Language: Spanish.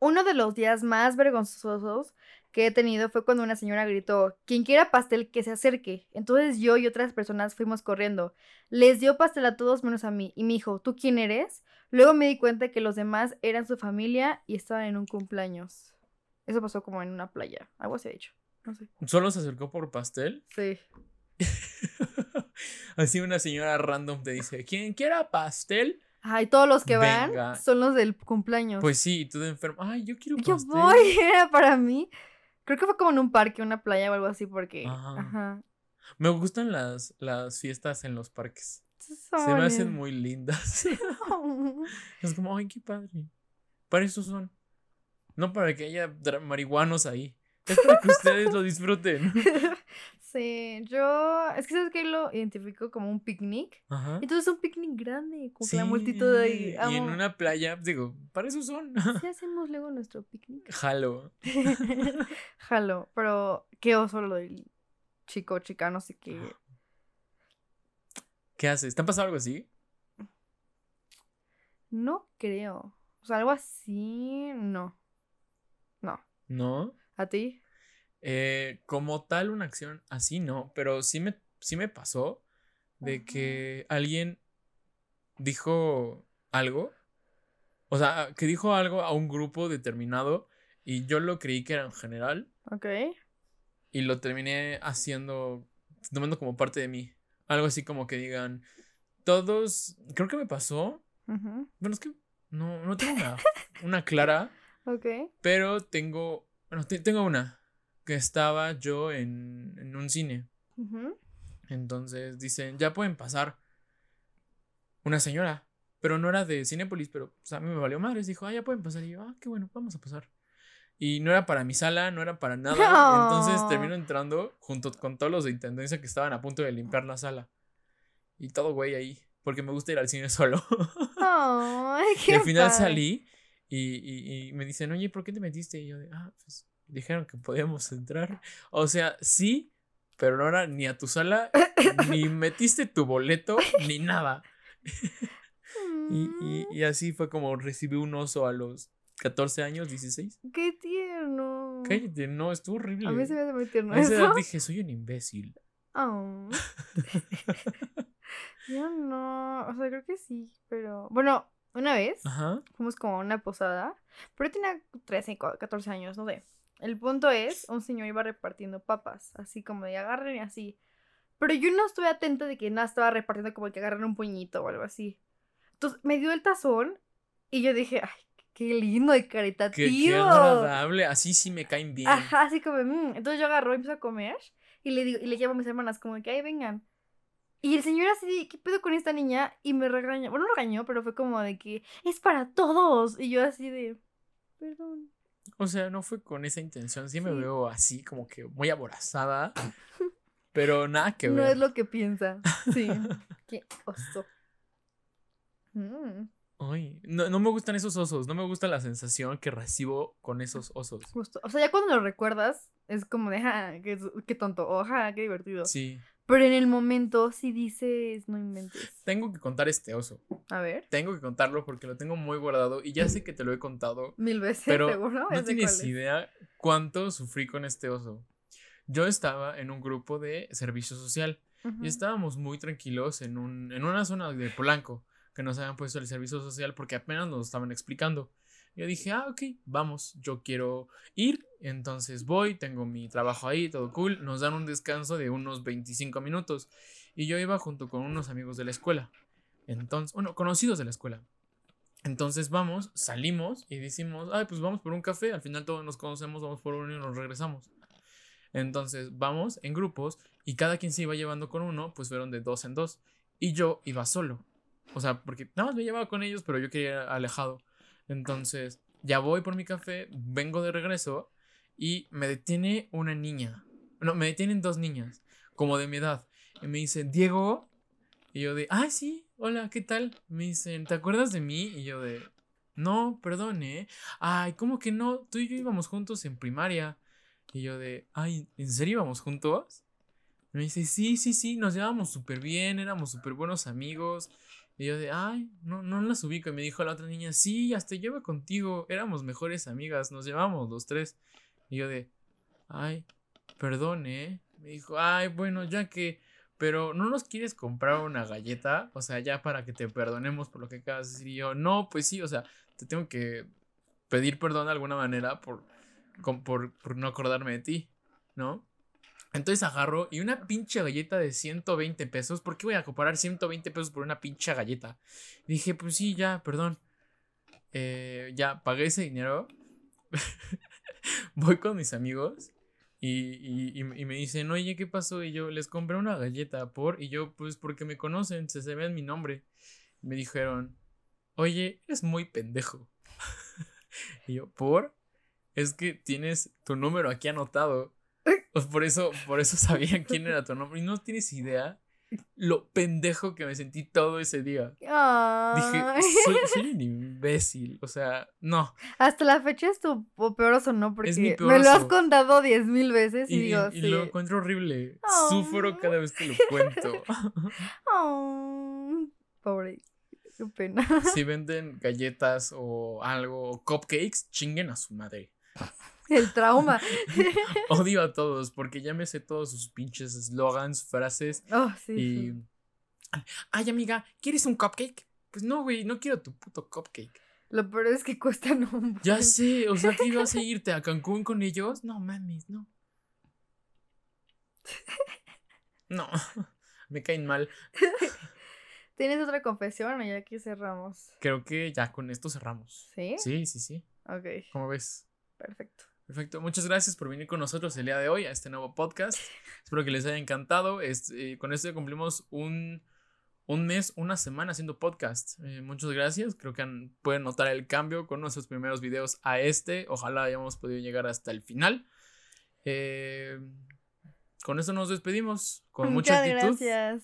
Uno de los días más vergonzosos que he tenido fue cuando una señora gritó, quien quiera pastel que se acerque. Entonces yo y otras personas fuimos corriendo. Les dio pastel a todos menos a mí y me dijo, ¿tú quién eres? Luego me di cuenta que los demás eran su familia y estaban en un cumpleaños. Eso pasó como en una playa, algo así ha dicho. No sé. ¿Solo se acercó por pastel? Sí. Así una señora random te dice, ¿quién quiera pastel? Ay, todos los que van Venga. son los del cumpleaños. Pues sí, y tú de enfermo, ay, yo quiero Yo pastel. voy, era para mí. Creo que fue como en un parque, una playa o algo así, porque. Ajá. Ajá. Me gustan las, las fiestas en los parques. Se me hacen muy lindas. es como, ay, qué padre. Para eso son. No para que haya marihuanos ahí. Es para que ustedes lo disfruten. sí, yo. Es que sabes que lo identifico como un picnic. Ajá. Entonces un picnic grande, con la Sí, multitud ahí. Y en Amo. una playa, digo, para eso son. Sí hacemos luego nuestro picnic. Jalo. Jalo, pero qué oso lo del chico chica, no sé qué. ¿Qué haces? ¿Te ha pasado algo así? No creo. O sea, algo así, no. No. ¿No? ¿A ti? Eh, como tal, una acción así no, pero sí me, sí me pasó de Ajá. que alguien dijo algo, o sea, que dijo algo a un grupo determinado y yo lo creí que era en general Ok. y lo terminé haciendo, tomando como parte de mí. Algo así como que digan, todos, creo que me pasó, bueno, es que no, no tengo una, una clara. Ok. Pero tengo, bueno, te- tengo una, que estaba yo en, en un cine. Entonces dicen, ya pueden pasar. Una señora, pero no era de Cinépolis, pero pues, a mí me valió madres. Dijo, ah, ya pueden pasar. Y yo, ah, qué bueno, vamos a pasar. Y no era para mi sala, no era para nada. Entonces No. termino entrando junto con todos los de intendencia que estaban a punto de limpiar la sala. Y todo güey ahí, porque me gusta ir al cine solo. Ay, Y al final padre. salí y, y- y me dicen, oye, ¿por qué te metiste? Y yo de, ah, pues dijeron que podíamos entrar. O sea, sí, pero no era ni a tu sala, ni metiste tu boleto, ni nada. Y, y- y así fue como recibí un oso a los 14 años, 16. Mm, Qué tierno. Cállate, no, estuvo horrible. A mí se me hace muy tierno A esa edad dije, soy un imbécil. Oh. Yo no, o sea, creo que sí, pero bueno, una vez Ajá. fuimos como a una posada, pero yo tenía 13, co- 14 años, no sé. El punto es, un señor iba repartiendo papas, así como de agarren y así. Pero yo no estuve atenta de que nada estaba repartiendo como que agarren un puñito o algo así. Entonces me dio el tazón y yo dije, ay, qué lindo y Qué, caritativo. qué agradable, así sí me caen bien. Ajá, así como, "Mm". entonces yo agarro y empiezo a comer y le digo, y le llamo a mis hermanas como que, ay, vengan. Y el señor así, ¿qué pedo con esta niña? Y me regañó, bueno, no regañó, pero fue como de que, es para todos. Y yo así de, perdón. O sea, no fue con esa intención. Sí me veo así, como que muy aborazada. pero nada que no ver. es lo que piensa. Sí, qué oso. Mm, Ay, no, no me gustan esos osos. No me gusta la sensación que recibo con esos osos. justo. O sea, ya cuando lo recuerdas, es como de, ja, qué, qué tonto, o ja, qué divertido. Sí. Pero en el momento, si dices, no inventes. Tengo que contar este oso. A ver, Tengo que contarlo porque lo tengo muy guardado. Y ya sé que te lo he contado. mil veces, Pero seguro. no tienes idea cuánto sufrí con este oso. Yo estaba en un grupo de servicio social. Ujú. Y estábamos muy tranquilos en, un, en una zona de Polanco que nos habían puesto el servicio social porque apenas nos estaban explicando. Yo dije, ah, ok, vamos, yo quiero ir, entonces voy, tengo mi trabajo ahí, todo cool, nos dan un descanso de unos 25 minutos y yo iba junto con unos amigos de la escuela, entonces, bueno, conocidos de la escuela. Entonces vamos, salimos y decimos, ay, pues vamos por un café, al final todos nos conocemos, vamos por uno y nos regresamos. Entonces vamos en grupos y cada quien se iba llevando con uno, pues fueron de dos en dos. Y yo iba solo. O sea, porque nada más me llevaba con ellos, pero yo quería alejado. Entonces, ya voy por mi café, vengo de regreso y me detiene una niña. No, me detienen dos niñas, como de mi edad. Y me dicen, Diego. Y yo de, ay, sí, hola, ¿qué tal? Me dicen, ¿te acuerdas de mí? Y yo de, no, perdón, ¿eh? Ay, ¿cómo que no? Tú y yo íbamos juntos en primaria. Y yo de, ay, ¿en serio íbamos juntos? Me dice, sí, sí, sí, nos llevábamos súper bien, éramos súper buenos amigos. Y yo de, ay, no, no las ubico. Y me dijo la otra niña, sí, hasta yo contigo. Éramos mejores amigas, nos llevamos los tres. Y yo de, ay, perdón, ¿eh? Me dijo, ay, bueno, ya que, pero ¿no nos quieres comprar una galleta? O sea, ya para que te perdonemos por lo que acabas de decir. Y yo, no, pues sí, o sea, te tengo que pedir perdón de alguna manera por, por, por no acordarme de ti, ¿no? Entonces agarro y una pinche galleta de 120 pesos. ¿Por qué voy a comparar 120 pesos por una pinche galleta? dije, pues sí, ya, perdón. Eh, ya, pagué ese dinero. voy con mis amigos y, y, me dicen, oye, ¿qué pasó? Y yo les compré una galleta por. Y yo, pues porque me conocen, se, ven mi nombre. Me dijeron, oye, eres muy pendejo. y yo, ¿por? Es que tienes tu número aquí anotado. Pues por eso, por eso sabían quién era tu nombre. Y no tienes idea lo pendejo que me sentí todo ese día. Dije, soy, un imbécil. O sea, no. Hasta la fecha es tu peor oso, ¿no? Porque me lo has contado diez mil veces y, digo, y lo encuentro horrible. Sufro cada vez que lo cuento. pobre. Qué pena. Si venden galletas o algo, o cupcakes, chinguen a su madre. El trauma. Odio a todos porque ya me sé todos sus pinches slogans, frases. Oh, sí. Y. Ay, amiga, ¿quieres un cupcake? Pues no, güey, no quiero tu puto cupcake. Lo peor es que cuestan un. Ya sé, o sea, que ibas a irte a Cancún con ellos. No mames, no. No, me caen mal. ¿Tienes otra confesión o ya aquí cerramos? Creo que ya con esto cerramos. ¿Sí? Sí, sí, sí. Ok. ¿Cómo ves? Perfecto. Perfecto. Muchas gracias por venir con nosotros el día de hoy a este nuevo podcast. Espero que les haya encantado. Eh, con esto cumplimos un, mes, una semana haciendo podcast. Eh, muchas gracias. Creo que pueden notar el cambio con nuestros primeros videos a este. Ojalá hayamos podido llegar hasta el final. Eh, con esto nos despedimos. Con mucha actitud. Gracias.